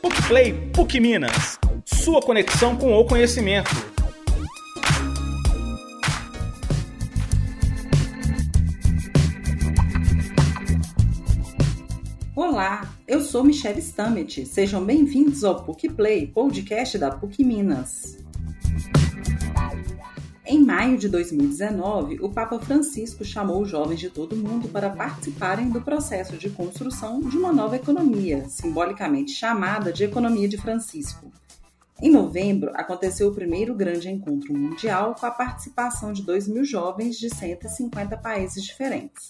PUCplay PUC Minas, sua conexão com o conhecimento. Olá, eu sou Michelle Stamet. Sejam bem-vindos ao PUCplay, podcast da PUC Minas. Em maio de 2019, o Papa Francisco chamou os jovens de todo o mundo para participarem do processo de construção de uma nova economia, simbolicamente chamada de Economia de Francisco. Em novembro, aconteceu o primeiro grande encontro mundial com a participação de 2 mil jovens de 150 países diferentes.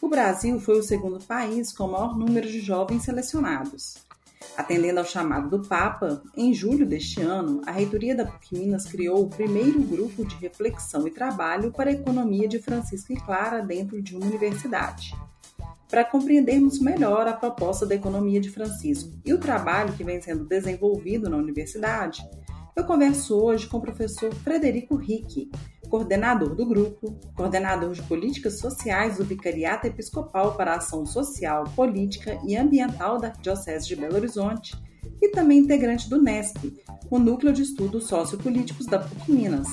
O Brasil foi o segundo país com o maior número de jovens selecionados. Atendendo ao chamado do Papa, em julho deste ano, a reitoria da PUC Minas criou o primeiro grupo de reflexão e trabalho para a economia de Francisco e Clara dentro de uma universidade. Para compreendermos melhor a proposta da economia de Francisco e o trabalho que vem sendo desenvolvido na universidade, eu converso hoje com o professor Frederico Ricci, coordenador do grupo, coordenador de políticas sociais do Vicariato Episcopal para a Ação Social, Política e Ambiental da Diocese de Belo Horizonte e também integrante do NESP, o Núcleo de Estudos Sociopolíticos da PUC Minas.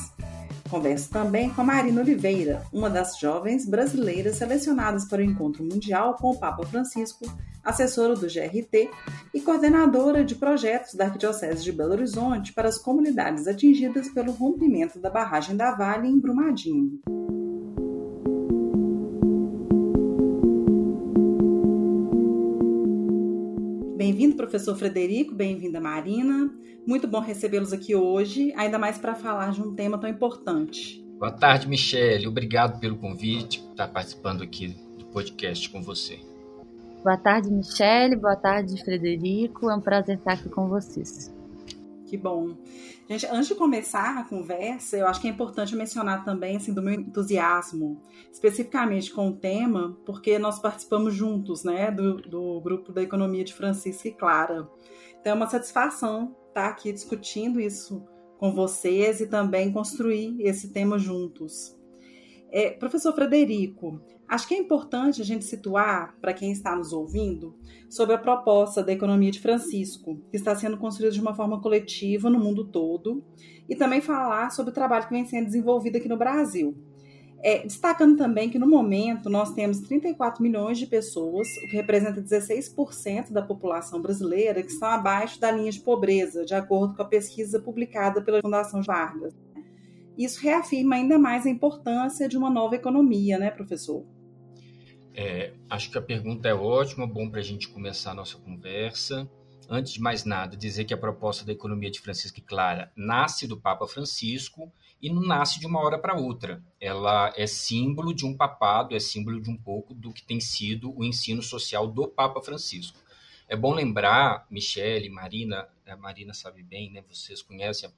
Converso também com a Marina Oliveira, uma das jovens brasileiras selecionadas para o encontro mundial com o Papa Francisco, assessora do GRT e coordenadora de projetos da Arquidiocese de Belo Horizonte para as comunidades atingidas pelo rompimento da barragem da Vale em Brumadinho. Bem-vindo, professor Frederico, bem-vinda, Marina. Muito bom recebê-los aqui hoje, ainda mais para falar de um tema tão importante. Boa tarde, Michele. Obrigado pelo convite, por estar participando aqui do podcast com você. Boa tarde, Michele. Boa tarde, Frederico. É um prazer estar aqui com vocês. Que bom. Gente, antes de começar a conversa, eu acho que é importante mencionar também assim, do meu entusiasmo, especificamente com o tema, porque nós participamos juntos né, do, do grupo da Economia de Francisco e Clara. Então é uma satisfação estar aqui discutindo isso com vocês e também construir esse tema juntos. É, professor Frederico, acho que é importante a gente situar, para quem está nos ouvindo, sobre a proposta da economia de Francisco, que está sendo construída de uma forma coletiva no mundo todo, e também falar sobre o trabalho que vem sendo desenvolvido aqui no Brasil. É, destacando também que no momento nós temos 34 milhões de pessoas, o que representa 16% da população brasileira, que estão abaixo da linha de pobreza, de acordo com a pesquisa publicada pela Fundação Vargas. Isso reafirma ainda mais a importância de uma nova economia, né, professor? É, acho que a pergunta é ótima, bom para a gente começar a nossa conversa. Antes de mais nada, dizer que a proposta da economia de Francisco e Clara nasce do Papa Francisco e não nasce de uma hora para outra. Ela é símbolo de um papado, é símbolo de um pouco do que tem sido o ensino social do Papa Francisco. É bom lembrar, Michele, Marina, a Marina sabe bem, né? Vocês conhecem.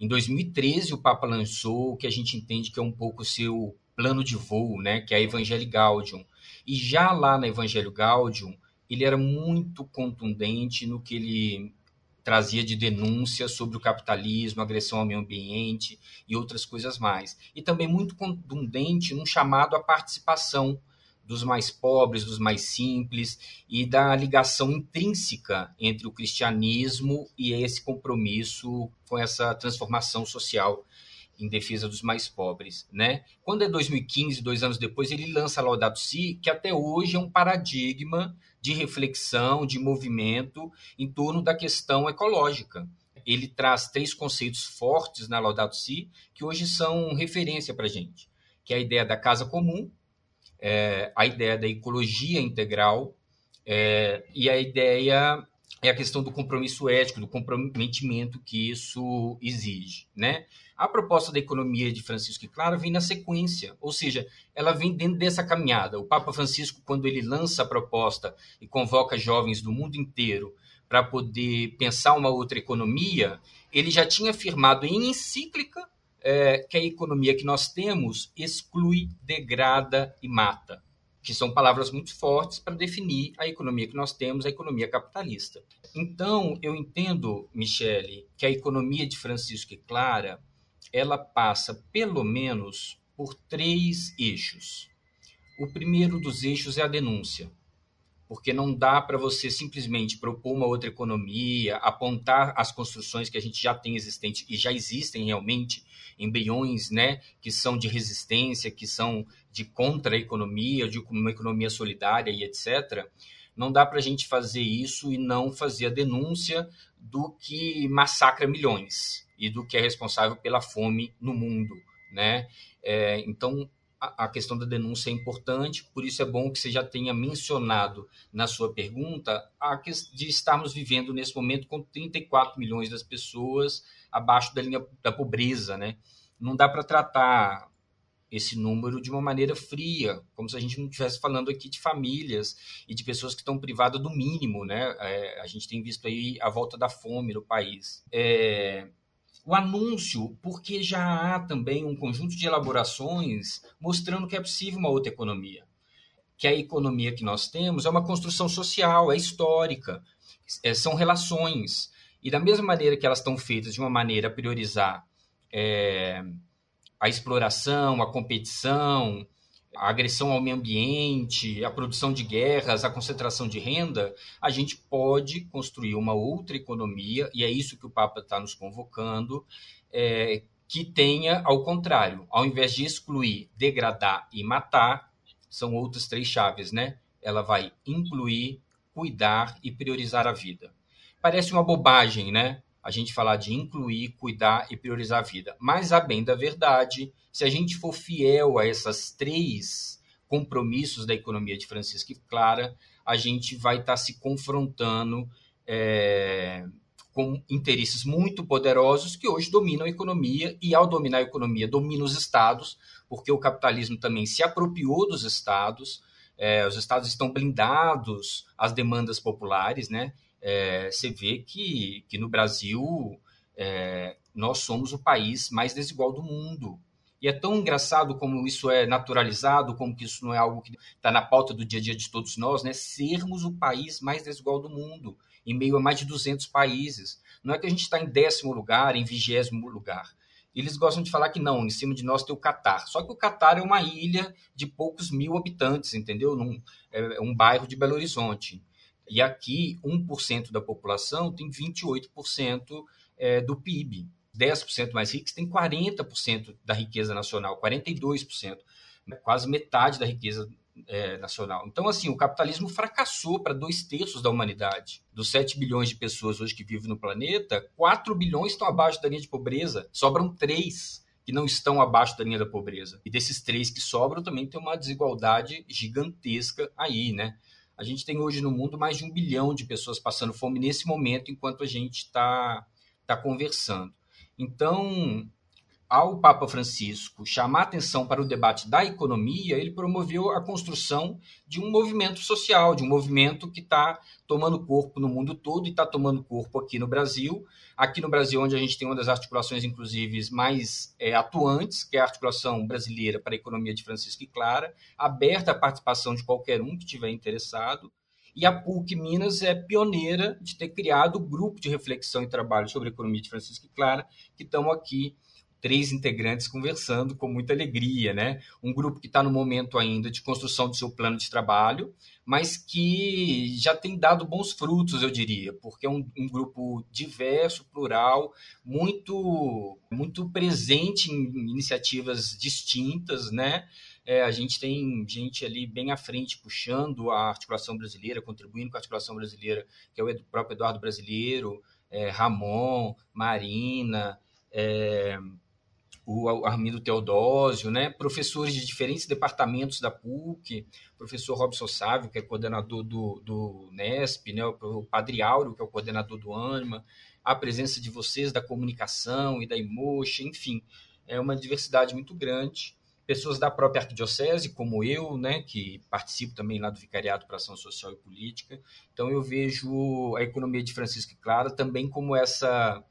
Em 2013 o Papa lançou o que a gente entende que é um pouco o seu plano de voo, né? Que é a Evangelii Gaudium. E já lá na Evangelho Gaudium, ele era muito contundente no que ele trazia de denúncia sobre o capitalismo, agressão ao meio ambiente e outras coisas mais. E também muito contundente num chamado à participação dos mais pobres, dos mais simples e da ligação intrínseca entre o cristianismo e esse compromisso com essa transformação social em defesa dos mais pobres, né? Quando é 2015, dois anos depois, ele lança Laudato Si, que até hoje é um paradigma de reflexão, de movimento em torno da questão ecológica. Ele traz três conceitos fortes na Laudato Si que hoje são referência para gente, que é a ideia da casa comum, é, a ideia da ecologia integral é, e a ideia é a questão do compromisso ético, do comprometimento que isso exige, né? A proposta da economia de Francisco e Clara vem na sequência, ou seja, ela vem dentro dessa caminhada. O Papa Francisco, quando ele lança a proposta e convoca jovens do mundo inteiro para poder pensar uma outra economia, ele já tinha afirmado em encíclica é, que a economia que nós temos exclui, degrada e mata, que são palavras muito fortes para definir a economia que nós temos, a economia capitalista. Então, eu entendo, Michele, que a economia de Francisco e Clara, ela passa pelo menos por três eixos. O primeiro dos eixos é a denúncia. Porque não dá para você simplesmente propor uma outra economia, apontar as construções que a gente já tem existentes e já existem realmente, embriões né, que são de resistência, que são de contra-economia, de uma economia solidária e etc. Não dá para a gente fazer isso e não fazer a denúncia do que massacra milhões e do que é responsável pela fome no mundo. Né? É, então, a questão da denúncia é importante, por isso é bom que você já tenha mencionado na sua pergunta a de estarmos vivendo nesse momento com 34 milhões das pessoas abaixo da linha da pobreza, né? Não dá para tratar esse número de uma maneira fria, como se a gente não estivesse falando aqui de famílias e de pessoas que estão privadas do mínimo, né? É, a gente tem visto aí a volta da fome no país. É, o anúncio, porque já há também um conjunto de elaborações mostrando que é possível uma outra economia. Que a economia que nós temos é uma construção social, é histórica, é, são relações. E da mesma maneira que elas estão feitas de uma maneira a priorizar é, a exploração, a competição, a agressão ao meio ambiente, a produção de guerras, a concentração de renda, a gente pode construir uma outra economia, e é isso que o Papa está nos convocando, é, que tenha, ao contrário, ao invés de excluir, degradar e matar, são outras três chaves, né? Ela vai incluir, cuidar e priorizar a vida. Parece uma bobagem, né? A gente falar de incluir, cuidar e priorizar a vida. Mas, a bem da verdade, se a gente for fiel a essas três compromissos da economia de Francisco e Clara, a gente vai estar tá se confrontando é, com interesses muito poderosos que hoje dominam a economia e, ao dominar a economia, dominam os estados, porque o capitalismo também se apropriou dos estados. É, os estados estão blindados às demandas populares, né? É, você vê que, que no Brasil é, nós somos o país mais desigual do mundo. E é tão engraçado como isso é naturalizado, como que isso não é algo que está na pauta do dia a dia de todos nós, né? Sermos o país mais desigual do mundo, em meio a mais de 200 países. Não é que a gente está em décimo lugar, em vigésimo lugar. Eles gostam de falar que não, em cima de nós tem o Catar. Só que o Catar é uma ilha de poucos mil habitantes, entendeu? Num, é um bairro de Belo Horizonte. E aqui, 1% da população tem 28% é, do PIB. 10% mais ricos têm 40% da riqueza nacional, 42%, né? quase metade da riqueza é, nacional. Então, assim, o capitalismo fracassou para dois terços da humanidade. Dos 7 bilhões de pessoas hoje que vivem no planeta, 4 bilhões estão abaixo da linha de pobreza, sobram 3 que não estão abaixo da linha da pobreza. E desses três que sobram também tem uma desigualdade gigantesca aí, né? A gente tem hoje no mundo mais de um bilhão de pessoas passando fome nesse momento, enquanto a gente está tá conversando. Então, ao Papa Francisco chamar atenção para o debate da economia, ele promoveu a construção de um movimento social, de um movimento que está tomando corpo no mundo todo e está tomando corpo aqui no Brasil. Aqui no Brasil, onde a gente tem uma das articulações, inclusive, mais é, atuantes, que é a articulação brasileira para a economia de Francisco e Clara, aberta à participação de qualquer um que estiver interessado. E a PUC Minas é pioneira de ter criado o grupo de reflexão e trabalho sobre a economia de Francisco e Clara, que estão aqui três integrantes conversando com muita alegria, né? Um grupo que está no momento ainda de construção do seu plano de trabalho, mas que já tem dado bons frutos, eu diria, porque é um, um grupo diverso, plural, muito, muito presente em iniciativas distintas, né? É, a gente tem gente ali bem à frente puxando a articulação brasileira, contribuindo com a articulação brasileira, que é o próprio Eduardo Brasileiro, é, Ramon, Marina, é, o Armindo Teodósio, né? professores de diferentes departamentos da PUC, professor Robson Sávio, que é coordenador do, do NESP, né? o Padre Áureo, que é o coordenador do ANIMA, a presença de vocês da comunicação e da Imoxa, enfim, é uma diversidade muito grande. Pessoas da própria arquidiocese, como eu, né, que participo também lá do Vicariado para Ação Social e Política. Então, eu vejo a economia de Francisco e Clara também como essa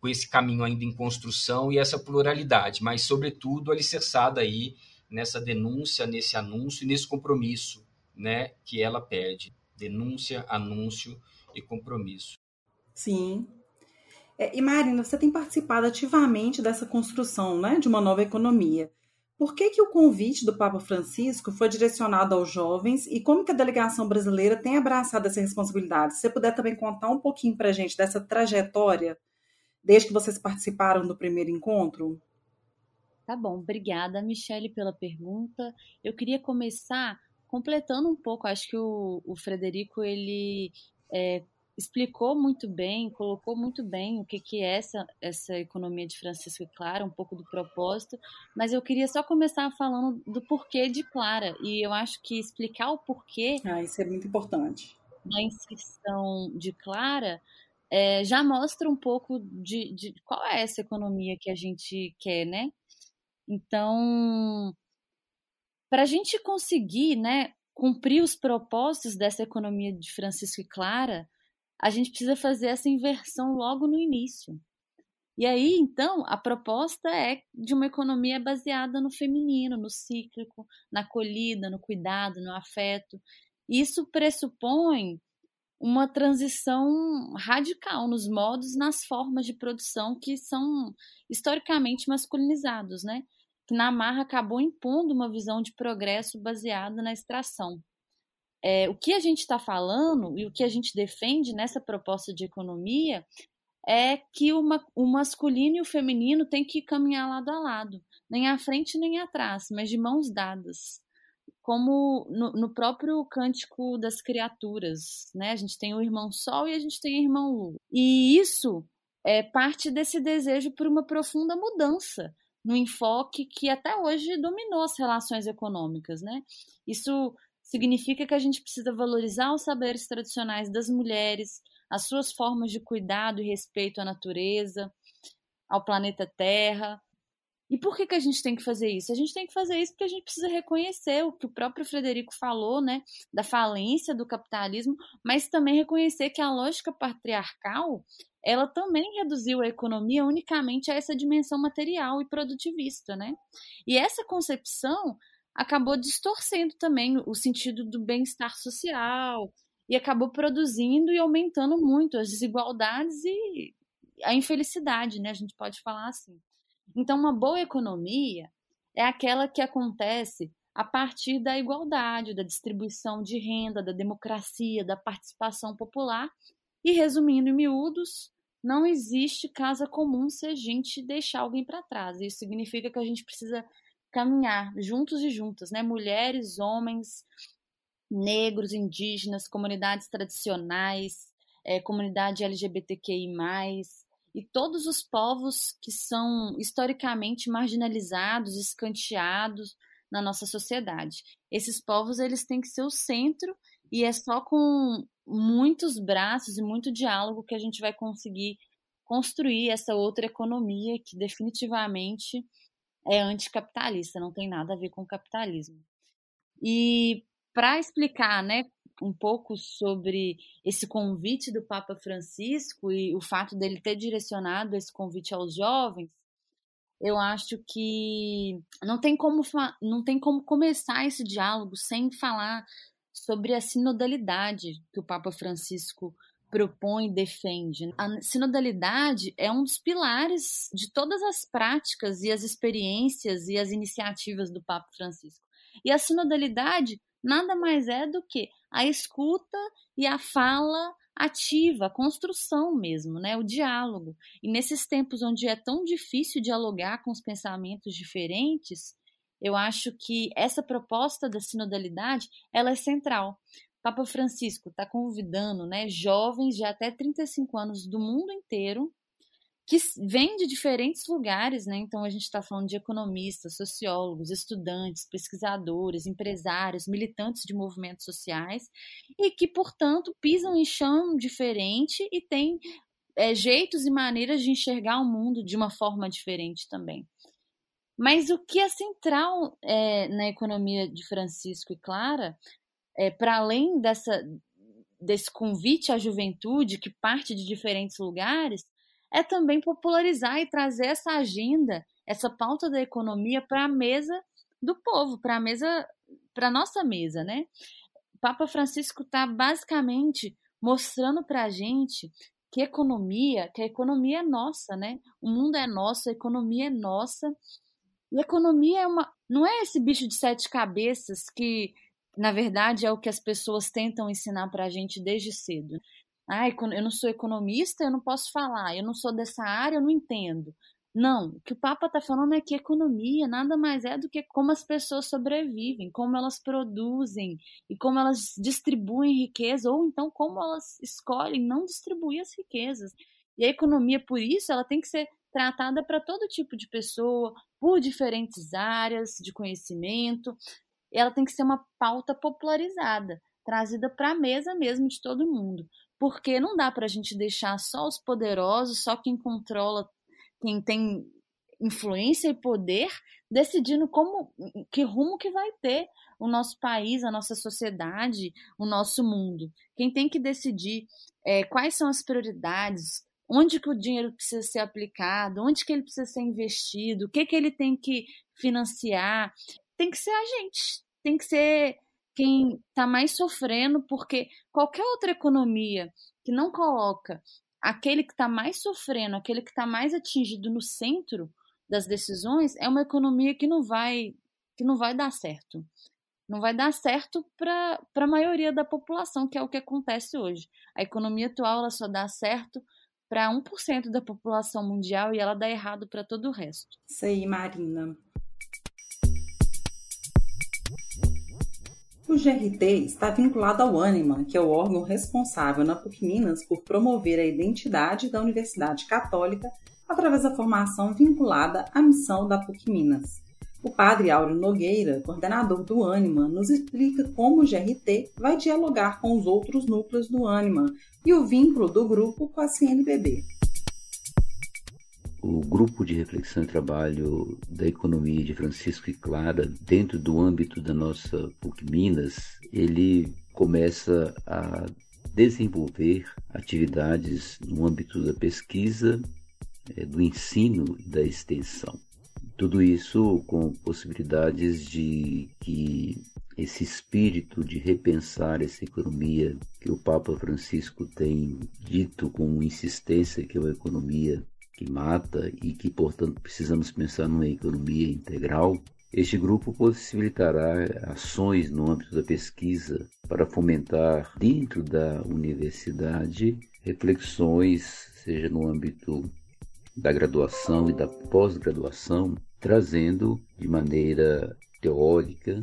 com esse caminho ainda em construção e essa pluralidade, mas, sobretudo, alicerçada aí nessa denúncia, nesse anúncio e nesse compromisso né, que ela pede. Denúncia, anúncio e compromisso. Sim. É, e Marina, você tem participado ativamente dessa construção né, de uma nova economia. Por que, que o convite do Papa Francisco foi direcionado aos jovens e como que a delegação brasileira tem abraçado essa responsabilidade? Se você puder também contar um pouquinho para a gente dessa trajetória desde que vocês participaram do primeiro encontro? Tá bom, obrigada, Michele, pela pergunta. Eu queria começar completando um pouco, acho que o, o Frederico ele é, explicou muito bem, colocou muito bem o que, que é essa, essa economia de Francisco e Clara, um pouco do propósito, mas eu queria só começar falando do porquê de Clara, e eu acho que explicar o porquê. Ah, isso é muito importante. Da inscrição de Clara é, já mostra um pouco de, de qual é essa economia que a gente quer, né? Então, para a gente conseguir, né, cumprir os propósitos dessa economia de Francisco e Clara, a gente precisa fazer essa inversão logo no início. E aí, então, a proposta é de uma economia baseada no feminino, no cíclico, na acolhida, no cuidado, no afeto. Isso pressupõe uma transição radical nos modos, nas formas de produção que são historicamente masculinizados, né? Que na marra acabou impondo uma visão de progresso baseada na extração. É, o que a gente está falando e o que a gente defende nessa proposta de economia é que uma, o masculino e o feminino têm que caminhar lado a lado, nem à frente nem atrás, mas de mãos dadas. Como no, no próprio cântico das criaturas, né? A gente tem o irmão Sol e a gente tem o irmão Lua. E isso é parte desse desejo por uma profunda mudança no enfoque que até hoje dominou as relações econômicas, né? Isso significa que a gente precisa valorizar os saberes tradicionais das mulheres, as suas formas de cuidado e respeito à natureza, ao planeta Terra. E por que, que a gente tem que fazer isso? A gente tem que fazer isso porque a gente precisa reconhecer o que o próprio Frederico falou, né, da falência do capitalismo, mas também reconhecer que a lógica patriarcal, ela também reduziu a economia unicamente a essa dimensão material e produtivista, né? E essa concepção acabou distorcendo também o sentido do bem-estar social e acabou produzindo e aumentando muito as desigualdades e a infelicidade, né? A gente pode falar assim. Então, uma boa economia é aquela que acontece a partir da igualdade, da distribuição de renda, da democracia, da participação popular. E resumindo em miúdos, não existe casa comum se a gente deixar alguém para trás. Isso significa que a gente precisa caminhar juntos e juntas, né? Mulheres, homens, negros, indígenas, comunidades tradicionais, é, comunidade LGBTQI+, e todos os povos que são historicamente marginalizados, escanteados na nossa sociedade. Esses povos eles têm que ser o centro e é só com muitos braços e muito diálogo que a gente vai conseguir construir essa outra economia que definitivamente é anticapitalista, não tem nada a ver com o capitalismo. E para explicar, né, um pouco sobre esse convite do Papa Francisco e o fato dele ter direcionado esse convite aos jovens, eu acho que não tem como não tem como começar esse diálogo sem falar sobre a sinodalidade que o Papa Francisco propõe e defende. A sinodalidade é um dos pilares de todas as práticas e as experiências e as iniciativas do Papa Francisco. E a sinodalidade nada mais é do que a escuta e a fala ativa, a construção mesmo, né? o diálogo. E nesses tempos onde é tão difícil dialogar com os pensamentos diferentes, eu acho que essa proposta da sinodalidade ela é central. Papa Francisco está convidando né, jovens de até 35 anos do mundo inteiro que vêm de diferentes lugares, né? Então a gente está falando de economistas, sociólogos, estudantes, pesquisadores, empresários, militantes de movimentos sociais e que, portanto, pisam em chão diferente e têm é, jeitos e maneiras de enxergar o mundo de uma forma diferente também. Mas o que é central é, na economia de Francisco e Clara é, para além dessa, desse convite à juventude que parte de diferentes lugares, é também popularizar e trazer essa agenda, essa pauta da economia para a mesa do povo, para a mesa, para nossa mesa, né? O Papa Francisco está basicamente mostrando para a gente que economia, que a economia é nossa, né? O mundo é nosso, a economia é nossa E economia é uma, não é esse bicho de sete cabeças que, na verdade, é o que as pessoas tentam ensinar para a gente desde cedo. Ah, eu não sou economista, eu não posso falar, eu não sou dessa área, eu não entendo. Não, o que o Papa está falando é que economia nada mais é do que como as pessoas sobrevivem, como elas produzem e como elas distribuem riqueza, ou então como elas escolhem não distribuir as riquezas. E a economia, por isso, ela tem que ser tratada para todo tipo de pessoa, por diferentes áreas de conhecimento. Ela tem que ser uma pauta popularizada, trazida para a mesa mesmo de todo mundo. Porque não dá para a gente deixar só os poderosos, só quem controla quem tem influência e poder decidindo como que rumo que vai ter o nosso país, a nossa sociedade, o nosso mundo. Quem tem que decidir é, quais são as prioridades, onde que o dinheiro precisa ser aplicado, onde que ele precisa ser investido, o que que ele tem que financiar, tem que ser a gente, tem que ser quem está mais sofrendo, porque qualquer outra economia que não coloca aquele que está mais sofrendo, aquele que está mais atingido no centro das decisões, é uma economia que não vai, que não vai dar certo. Não vai dar certo para a maioria da população, que é o que acontece hoje. A economia atual ela só dá certo para 1% da população mundial e ela dá errado para todo o resto. Isso aí, Marina. O GRT está vinculado ao ANIMA, que é o órgão responsável na PUC Minas por promover a identidade da Universidade Católica através da formação vinculada à missão da PUC Minas. O padre Áureo Nogueira, coordenador do ANIMA, nos explica como o GRT vai dialogar com os outros núcleos do ANIMA e o vínculo do grupo com a CNBB o grupo de reflexão e trabalho da economia de Francisco e Clara, dentro do âmbito da nossa PUC Minas, ele começa a desenvolver atividades no âmbito da pesquisa, eh, do ensino e da extensão. Tudo isso com possibilidades de que esse espírito de repensar essa economia que o Papa Francisco tem dito com insistência que é uma economia que mata e que, portanto, precisamos pensar numa economia integral, este grupo possibilitará ações no âmbito da pesquisa para fomentar dentro da universidade reflexões, seja no âmbito da graduação e da pós-graduação, trazendo de maneira teórica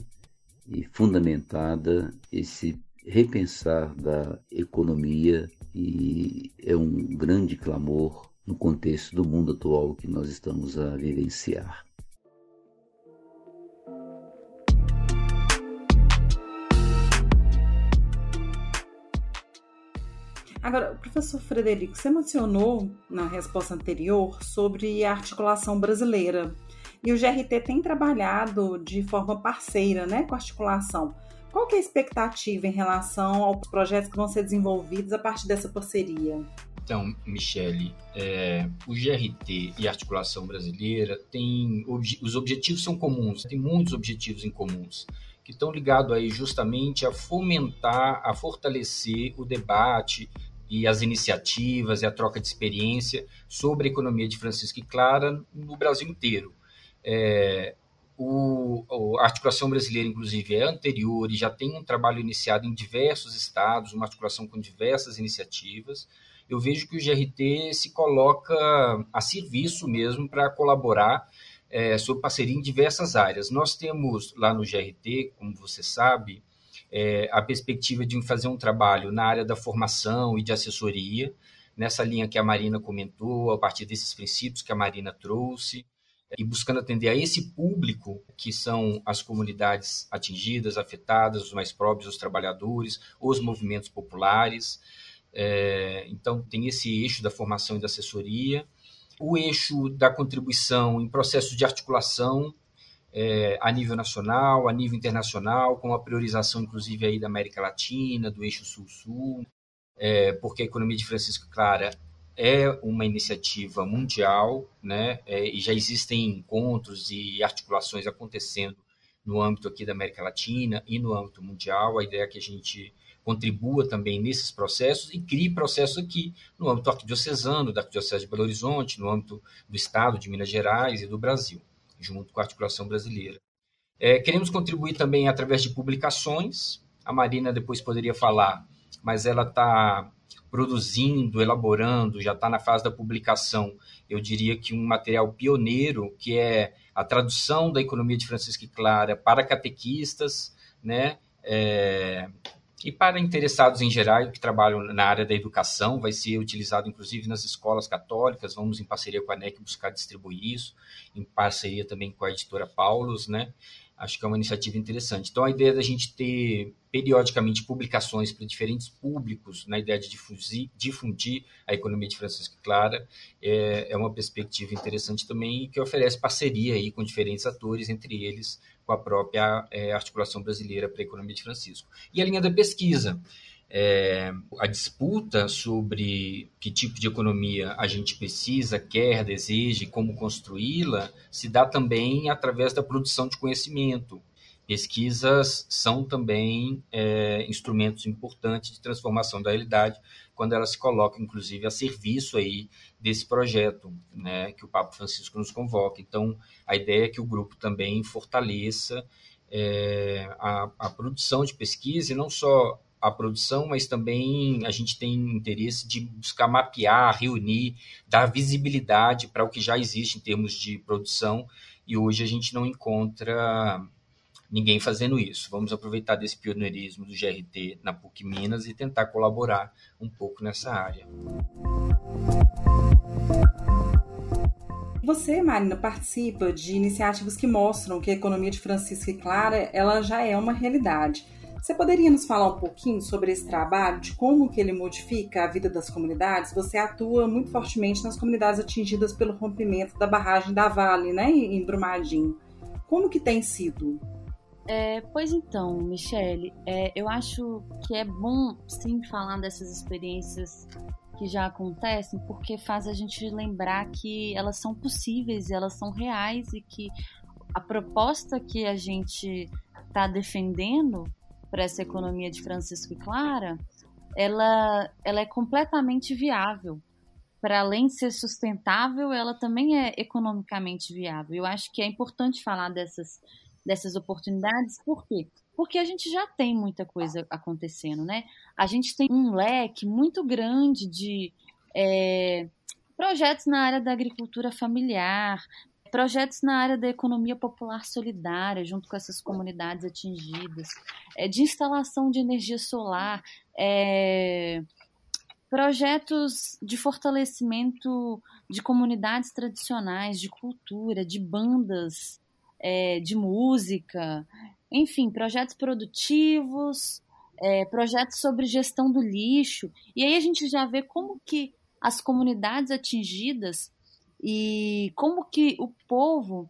e fundamentada esse repensar da economia e é um grande clamor no contexto do mundo atual que nós estamos a vivenciar. Agora, professor Frederico, você mencionou na resposta anterior sobre a articulação brasileira. E o GRT tem trabalhado de forma parceira né, com a articulação. Qual que é a expectativa em relação aos projetos que vão ser desenvolvidos a partir dessa parceria? Então, Michele, é, o GRT e a articulação brasileira têm os objetivos são comuns, tem muitos objetivos em comuns que estão ligados aí justamente a fomentar, a fortalecer o debate e as iniciativas e a troca de experiência sobre a economia de Francisco e Clara no Brasil inteiro. É, o, a articulação brasileira, inclusive, é anterior e já tem um trabalho iniciado em diversos estados, uma articulação com diversas iniciativas eu vejo que o GRT se coloca a serviço mesmo para colaborar é, sob parceria em diversas áreas. Nós temos lá no GRT, como você sabe, é, a perspectiva de fazer um trabalho na área da formação e de assessoria, nessa linha que a Marina comentou, a partir desses princípios que a Marina trouxe, e buscando atender a esse público, que são as comunidades atingidas, afetadas, os mais próprios, os trabalhadores, os movimentos populares. É, então, tem esse eixo da formação e da assessoria, o eixo da contribuição em processos de articulação é, a nível nacional, a nível internacional, com a priorização, inclusive, aí da América Latina, do eixo Sul-Sul, é, porque a economia de Francisco Clara é uma iniciativa mundial, né, é, e já existem encontros e articulações acontecendo no âmbito aqui da América Latina e no âmbito mundial. A ideia é que a gente contribua também nesses processos e crie processos aqui no âmbito arquidiocesano, da Arquidiocese de Belo Horizonte, no âmbito do Estado de Minas Gerais e do Brasil. junto com a articulação brasileira. É, queremos contribuir também através de publicações. A Marina depois poderia falar, mas ela está produzindo, elaborando, já está na fase da publicação, eu diria que um material pioneiro, que é a tradução da economia de Francisco e Clara para catequistas, né? É, e para interessados em geral que trabalham na área da educação, vai ser utilizado inclusive nas escolas católicas. Vamos, em parceria com a ANEC, buscar distribuir isso, em parceria também com a editora Paulus, né? Acho que é uma iniciativa interessante. Então, a ideia da gente ter periodicamente publicações para diferentes públicos, na ideia de difundir, difundir a economia de Francisco Clara, é, é, uma perspectiva interessante também que oferece parceria aí com diferentes atores, entre eles com a própria é, articulação brasileira para a economia de Francisco. E a linha da pesquisa. É, a disputa sobre que tipo de economia a gente precisa, quer, deseja e como construí-la se dá também através da produção de conhecimento. Pesquisas são também é, instrumentos importantes de transformação da realidade quando elas se colocam, inclusive, a serviço aí desse projeto né, que o Papa Francisco nos convoca. Então, a ideia é que o grupo também fortaleça é, a, a produção de pesquisa e não só a produção, mas também a gente tem interesse de buscar mapear, reunir, dar visibilidade para o que já existe em termos de produção e hoje a gente não encontra ninguém fazendo isso. Vamos aproveitar desse pioneirismo do GRT na PUC Minas e tentar colaborar um pouco nessa área. Você, Marina, participa de iniciativas que mostram que a economia de Francisco e Clara ela já é uma realidade. Você poderia nos falar um pouquinho sobre esse trabalho, de como que ele modifica a vida das comunidades? Você atua muito fortemente nas comunidades atingidas pelo rompimento da barragem da Vale, né, em Brumadinho. Como que tem sido? É, pois então, Michele, é, eu acho que é bom sim falar dessas experiências que já acontecem, porque faz a gente lembrar que elas são possíveis, elas são reais e que a proposta que a gente está defendendo para essa economia de Francisco e Clara, ela, ela é completamente viável. Para além de ser sustentável, ela também é economicamente viável. Eu acho que é importante falar dessas, dessas oportunidades, por quê? Porque a gente já tem muita coisa acontecendo, né? A gente tem um leque muito grande de é, projetos na área da agricultura familiar, projetos na área da economia popular solidária, junto com essas comunidades atingidas, é, de instalação de energia solar, é, projetos de fortalecimento de comunidades tradicionais, de cultura, de bandas é, de música, enfim, projetos produtivos, é, projetos sobre gestão do lixo. E aí a gente já vê como que as comunidades atingidas e como que o povo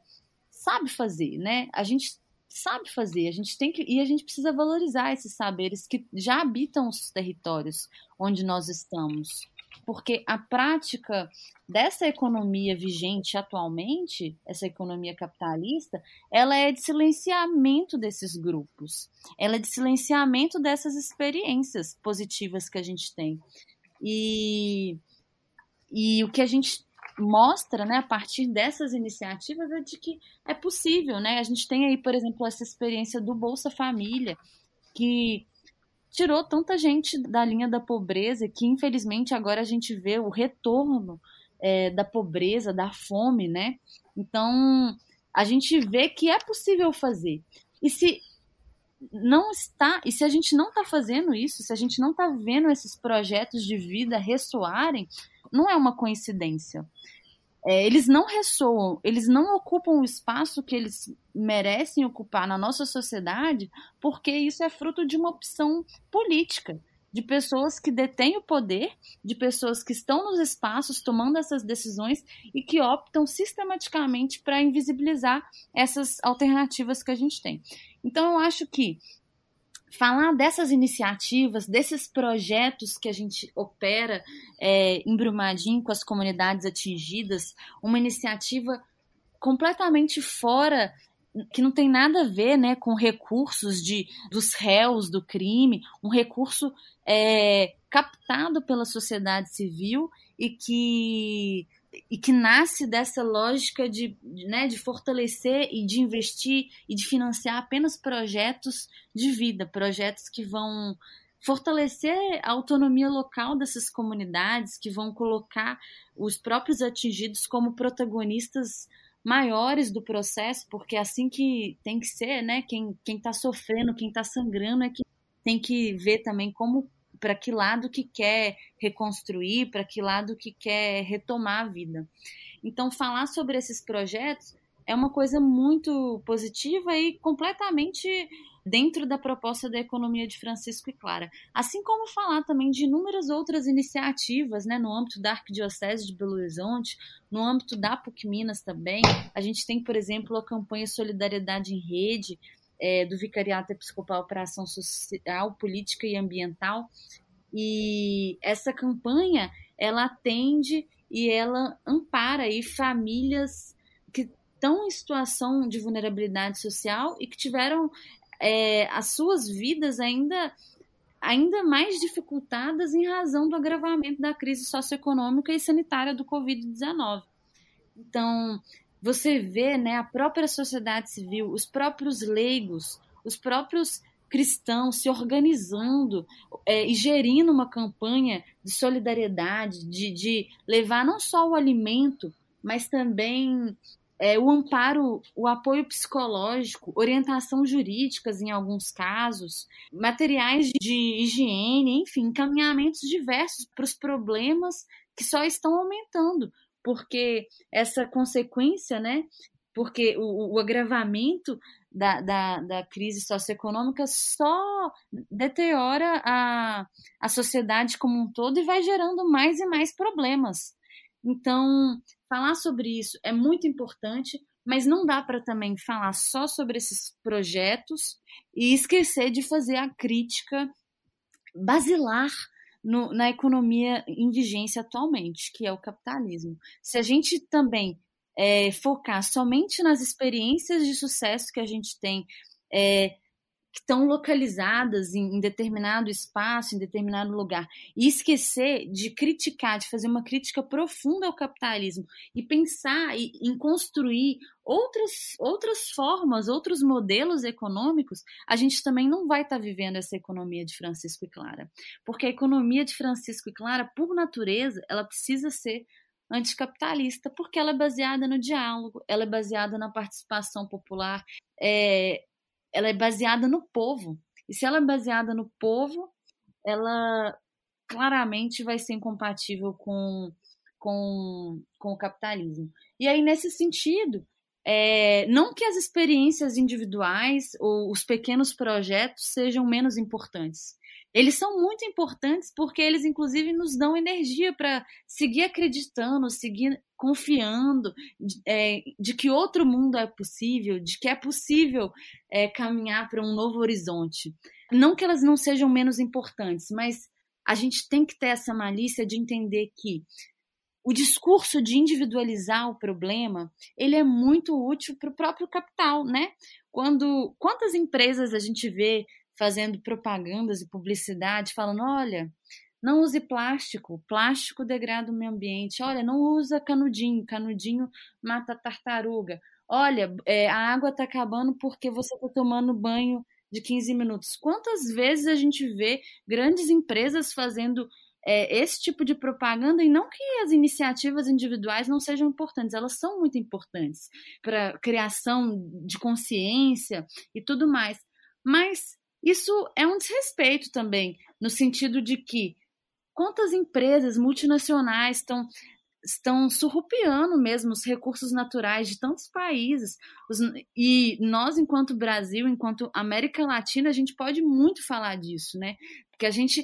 sabe fazer, né? A gente sabe fazer, a gente tem que e a gente precisa valorizar esses saberes que já habitam os territórios onde nós estamos, porque a prática dessa economia vigente atualmente, essa economia capitalista, ela é de silenciamento desses grupos, ela é de silenciamento dessas experiências positivas que a gente tem. E, e o que a gente mostra, né, a partir dessas iniciativas é de que é possível, né? A gente tem aí, por exemplo, essa experiência do Bolsa Família, que tirou tanta gente da linha da pobreza que, infelizmente, agora a gente vê o retorno é, da pobreza, da fome, né? Então, a gente vê que é possível fazer. E se não está, e se a gente não está fazendo isso, se a gente não está vendo esses projetos de vida ressoarem, não é uma coincidência. É, eles não ressoam, eles não ocupam o espaço que eles merecem ocupar na nossa sociedade, porque isso é fruto de uma opção política, de pessoas que detêm o poder, de pessoas que estão nos espaços tomando essas decisões e que optam sistematicamente para invisibilizar essas alternativas que a gente tem. Então, eu acho que falar dessas iniciativas, desses projetos que a gente opera é, em Brumadinho com as comunidades atingidas, uma iniciativa completamente fora que não tem nada a ver né, com recursos de, dos réus do crime, um recurso é, captado pela sociedade civil e que e que nasce dessa lógica de, né, de fortalecer e de investir e de financiar apenas projetos de vida, projetos que vão fortalecer a autonomia local dessas comunidades, que vão colocar os próprios atingidos como protagonistas maiores do processo, porque é assim que tem que ser, né? Quem está sofrendo, quem está sangrando é que tem que ver também como para que lado que quer reconstruir, para que lado que quer retomar a vida. Então, falar sobre esses projetos é uma coisa muito positiva e completamente dentro da proposta da economia de Francisco e Clara. Assim como falar também de inúmeras outras iniciativas né, no âmbito da Arquidiocese de Belo Horizonte, no âmbito da PUC Minas também. A gente tem, por exemplo, a campanha Solidariedade em Rede, é, do Vicariato Episcopal para Ação Social, Política e Ambiental. E essa campanha, ela atende e ela ampara aí famílias que estão em situação de vulnerabilidade social e que tiveram é, as suas vidas ainda ainda mais dificultadas em razão do agravamento da crise socioeconômica e sanitária do Covid-19. Então, você vê né, a própria sociedade civil, os próprios leigos, os próprios cristãos se organizando é, e gerindo uma campanha de solidariedade, de, de levar não só o alimento, mas também é, o amparo, o apoio psicológico, orientação jurídicas em alguns casos, materiais de higiene, enfim, encaminhamentos diversos para os problemas que só estão aumentando porque essa consequência, né? Porque o, o agravamento da, da, da, crise socioeconômica só deteriora a, a sociedade como um todo e vai gerando mais e mais problemas. Então, falar sobre isso é muito importante, mas não dá para também falar só sobre esses projetos e esquecer de fazer a crítica basilar no, na economia em vigência atualmente, que é o capitalismo. Se a gente também é, focar somente nas experiências de sucesso que a gente tem, é, que estão localizadas em, em, determinado espaço, em determinado lugar, e esquecer de criticar, de fazer uma crítica profunda ao capitalismo e pensar em, em construir outras, outras formas, outros modelos econômicos, a gente também não vai estar tá vivendo essa economia de Francisco e Clara. Porque a economia de Francisco e Clara, por natureza, ela precisa ser anticapitalista, porque ela é baseada no diálogo, ela é baseada na participação popular, é, ela é baseada no povo. E se ela é baseada no povo, ela claramente vai ser incompatível com, com, com o capitalismo. E aí, nesse sentido, é, não que as experiências individuais ou os pequenos projetos sejam menos importantes. Eles são muito importantes porque eles, inclusive, nos dão energia para seguir acreditando, seguir confiando de, é, de, que outro mundo é possível, de que é possível é, caminhar para um novo horizonte. Não que elas não sejam menos importantes, mas a gente tem que ter essa malícia de entender que o discurso de individualizar o problema ele é muito útil para o próprio capital, né? Quando quantas empresas a gente vê fazendo propagandas e publicidade falando, olha, não use plástico, plástico degrada o meio ambiente. Olha, não usa canudinho, canudinho mata tartaruga. Olha, é, a água está acabando porque você está tomando banho de 15 minutos. Quantas vezes a gente vê grandes empresas fazendo é, esse tipo de propaganda e não que as iniciativas individuais não sejam importantes, elas são muito importantes para criação de consciência e tudo mais. Mas isso é um desrespeito também, no sentido de que quantas empresas multinacionais estão estão surrupiando mesmo os recursos naturais de tantos países. Os, e nós, enquanto Brasil, enquanto América Latina, a gente pode muito falar disso, né? Porque a gente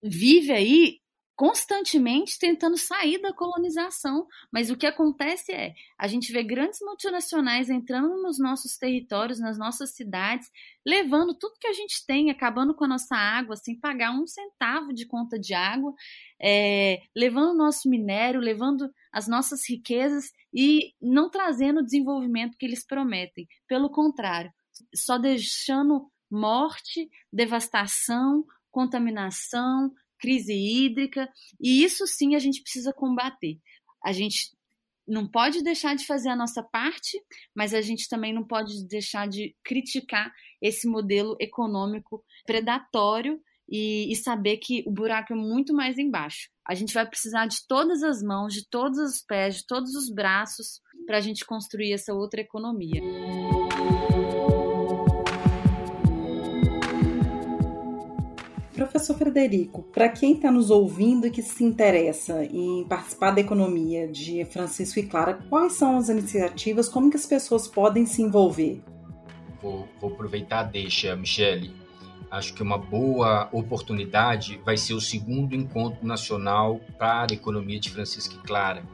vive aí constantemente tentando sair da colonização. Mas o que acontece é, a gente vê grandes multinacionais entrando nos nossos territórios, nas nossas cidades, levando tudo que a gente tem, acabando com a nossa água, sem pagar um centavo de conta de água, é, levando o nosso minério, levando as nossas riquezas e não trazendo o desenvolvimento que eles prometem. Pelo contrário, só deixando morte, devastação, contaminação, crise hídrica, e isso sim a gente precisa combater. a gente não pode deixar de fazer a nossa parte, mas a gente também não pode deixar de criticar esse modelo econômico predatório e, e, saber que o buraco é muito mais embaixo. A gente vai precisar de todas as mãos, de todos os pés, de todos os braços para a gente construir essa outra economia. Professor Frederico, para quem está nos ouvindo e que se interessa em participar da economia de Francisco e Clara, quais são as iniciativas, como que as pessoas podem se envolver? Vou, vou aproveitar, deixa, Michele. Acho que uma boa oportunidade vai ser o segundo encontro nacional para a economia de Francisco e Clara.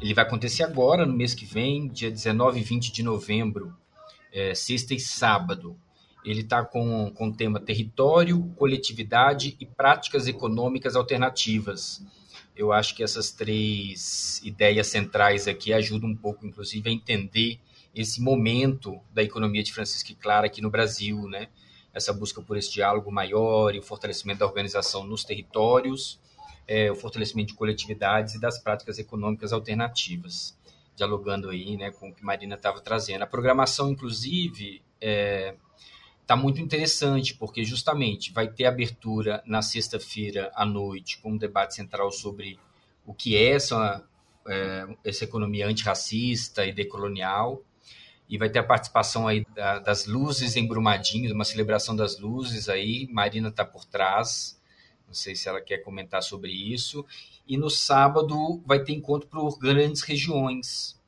Ele vai acontecer agora, no mês que vem, dia 19 e 20 de novembro, é, sexta e sábado. Ele está com, com o tema território, coletividade e práticas econômicas alternativas. Eu acho que essas três ideias centrais aqui ajudam um pouco, inclusive, a entender esse momento da economia de Francisco e Clara aqui no Brasil, né? Essa busca por esse diálogo maior e o fortalecimento da organização nos territórios, é, o fortalecimento de coletividades e das práticas econômicas alternativas, dialogando aí, né, com o que Marina estava trazendo. A programação, inclusive, é, está muito interessante, porque justamente vai ter abertura na sexta-feira à noite com um debate central sobre o que é essa, é, essa economia antirracista e decolonial, e vai ter a participação aí da, das luzes em Brumadinho, uma celebração das luzes aí, Marina está por trás, não sei se ela quer comentar sobre isso, e no sábado vai ter encontro por grandes regiões,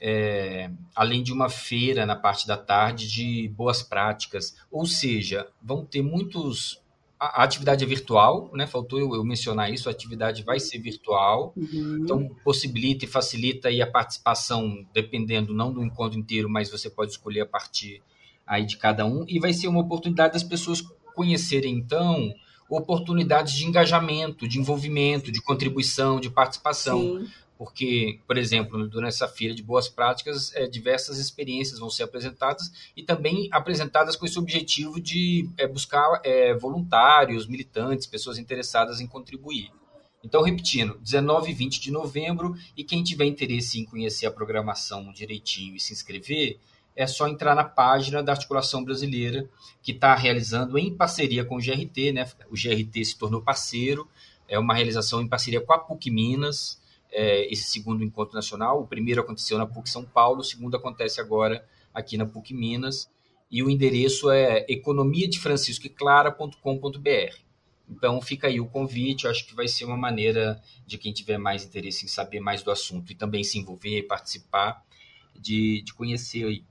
é, além de uma feira na parte da tarde de boas práticas. Ou seja, vão ter muitos. A atividade é virtual, né? Faltou eu, eu mencionar isso, a atividade vai ser virtual, uhum. então possibilita e facilita aí a participação, dependendo não do encontro inteiro, mas você pode escolher a partir aí de cada um, e vai ser uma oportunidade das pessoas conhecerem, então, oportunidades de engajamento, de envolvimento, de contribuição, de participação. Sim porque, por exemplo, durante essa feira de boas práticas, é, diversas experiências vão ser apresentadas e também apresentadas com esse objetivo de é, buscar é, voluntários, militantes, pessoas interessadas em contribuir. Então, repetindo, 19 e 20 de novembro, e quem tiver interesse em conhecer a programação direitinho e se inscrever, é só entrar na página da Articulação Brasileira, que está realizando em parceria com o GRT, né? O GRT se tornou parceiro, é uma realização em parceria com a PUC Minas, é, esse segundo encontro nacional. O primeiro aconteceu na PUC São Paulo, o segundo acontece agora aqui na PUC Minas. E o endereço é economiadefranciscoeclara.com.br. Então fica aí o convite, eu acho que vai ser uma maneira de quem tiver mais interesse em saber mais do assunto e também se envolver e participar, de, de conhecer aí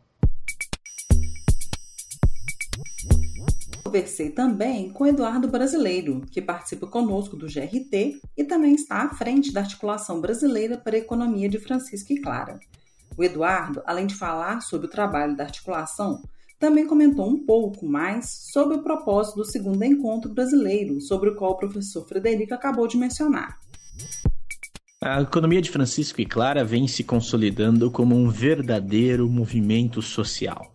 conversei também com Eduardo Brasileiro, que participa conosco do GRT e também está à frente da Articulação Brasileira para a Economia de Francisco e Clara. O Eduardo, além de falar sobre o trabalho da articulação, também comentou um pouco mais sobre o propósito do segundo encontro brasileiro, sobre o qual o professor Frederico acabou de mencionar. A economia de Francisco e Clara vem se consolidando como um verdadeiro movimento social.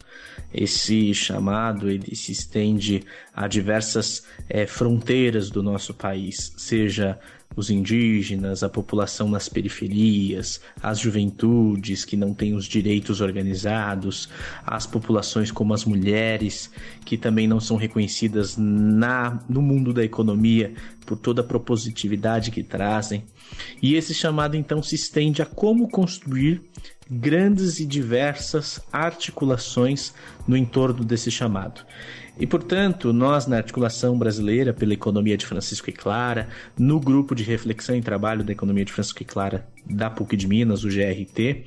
Esse chamado ele se estende a diversas é, fronteiras do nosso país, seja os indígenas, a população nas periferias, as juventudes que não têm os direitos organizados, as populações como as mulheres que também não são reconhecidas na no mundo da economia por toda a propositividade que trazem. E esse chamado então se estende a como construir grandes e diversas articulações no entorno desse chamado. E, portanto, nós, na Articulação Brasileira pela Economia de Francisco e Clara, no Grupo de Reflexão e Trabalho da Economia de Francisco e Clara da PUC de Minas, o GRT,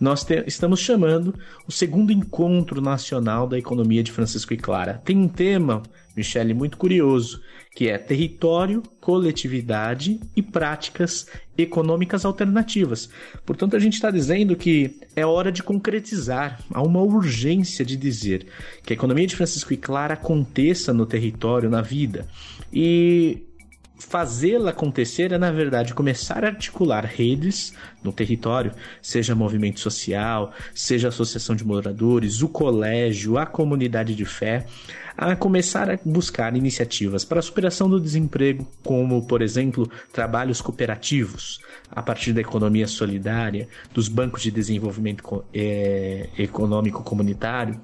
nós te, estamos chamando o segundo encontro nacional da Economia de Francisco e Clara. Tem um tema, Michele, muito curioso, que é território, coletividade e práticas econômicas alternativas. Portanto, a gente está dizendo que é hora de concretizar, há uma urgência de dizer que a economia de Francisco e Clara aconteça no território, na vida. E fazê-la acontecer é, na verdade, começar a articular redes no território, seja movimento social, seja associação de moradores, o colégio, a comunidade de fé, a começar a buscar iniciativas para a superação do desemprego, como, por exemplo, trabalhos cooperativos, a partir da economia solidária, dos bancos de desenvolvimento é, econômico comunitário,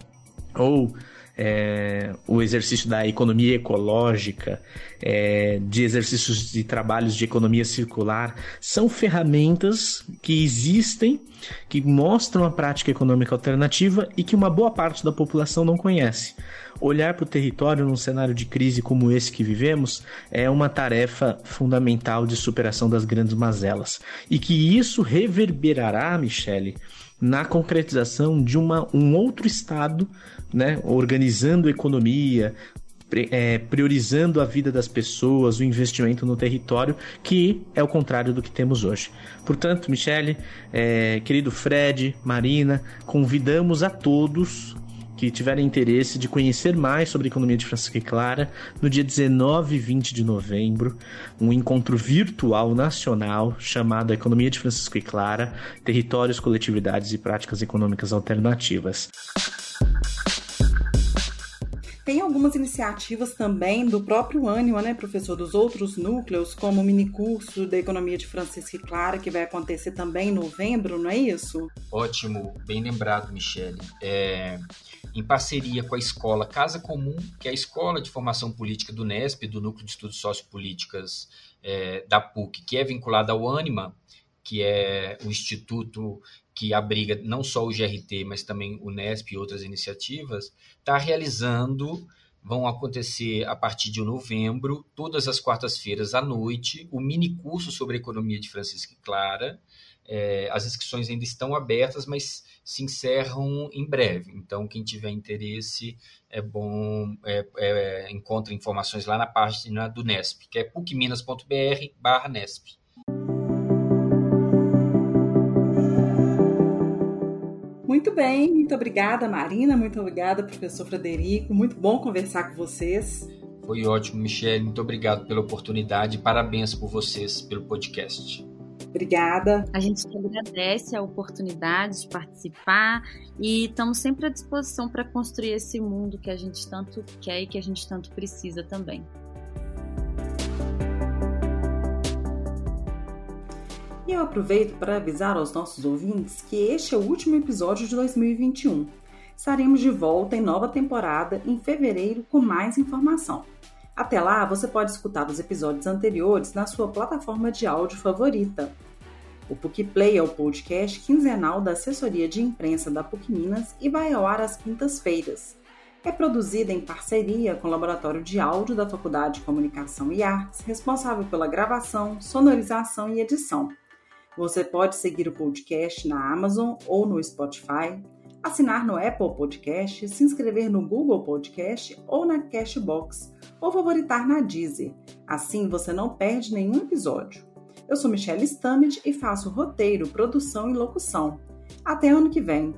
ou é, o exercício da economia ecológica, é, de exercícios de trabalhos de economia circular, são ferramentas que existem, que mostram a prática econômica alternativa e que uma boa parte da população não conhece. Olhar para o território num cenário de crise como esse que vivemos é uma tarefa fundamental de superação das grandes mazelas. E que isso reverberará, Michele, na concretização de uma, um outro Estado, né, organizando a economia, é, priorizando a vida das pessoas, o investimento no território, que é o contrário do que temos hoje. Portanto, Michele, é, querido Fred, Marina, convidamos a todos que tiverem interesse de conhecer mais sobre a economia de Francisco e Clara, no dia 19 e 20 de novembro, um encontro virtual nacional chamado Economia de Francisco e Clara, Territórios, Coletividades e Práticas Econômicas Alternativas. Tem algumas iniciativas também do próprio Ânima, né, professor, dos outros núcleos, como o minicurso da Economia de Francisco e Clara, que vai acontecer também em novembro, não é isso? Ótimo, bem lembrado, Michele. É, em parceria com a escola Casa Comum, que é a escola de formação política do NESP, do Núcleo de Estudos Sociopolíticas é, da PUC, que é vinculada ao Ânima, que é o instituto que abriga não só o GRT, mas também o NESP e outras iniciativas, está realizando, vão acontecer a partir de novembro, todas as quartas-feiras à noite, o mini curso sobre economia de Francisco e Clara. É, as inscrições ainda estão abertas, mas se encerram em breve. Então, quem tiver interesse, é bom, é, é, encontra informações lá na página do NESP, que é pucminas.br Muito bem, muito obrigada, Marina, muito obrigada, professor Frederico. Muito bom conversar com vocês. Foi ótimo, Michelle. Muito obrigado pela oportunidade. Parabéns por vocês pelo podcast. Obrigada. A gente agradece a oportunidade de participar e estamos sempre à disposição para construir esse mundo que a gente tanto quer e que a gente tanto precisa também. Eu aproveito para avisar aos nossos ouvintes que este é o último episódio de 2021. Estaremos de volta em nova temporada em fevereiro com mais informação. Até lá, você pode escutar os episódios anteriores na sua plataforma de áudio favorita. O PUC Play é o podcast quinzenal da assessoria de imprensa da PUC Minas e vai ao ar às quintas-feiras. É produzida em parceria com o Laboratório de Áudio da Faculdade de Comunicação e Artes, responsável pela gravação, sonorização e edição. Você pode seguir o podcast na Amazon ou no Spotify, assinar no Apple Podcast, se inscrever no Google Podcast ou na Cashbox, ou favoritar na Deezer. Assim você não perde nenhum episódio. Eu sou Michelle Stamed e faço roteiro, produção e locução. Até ano que vem!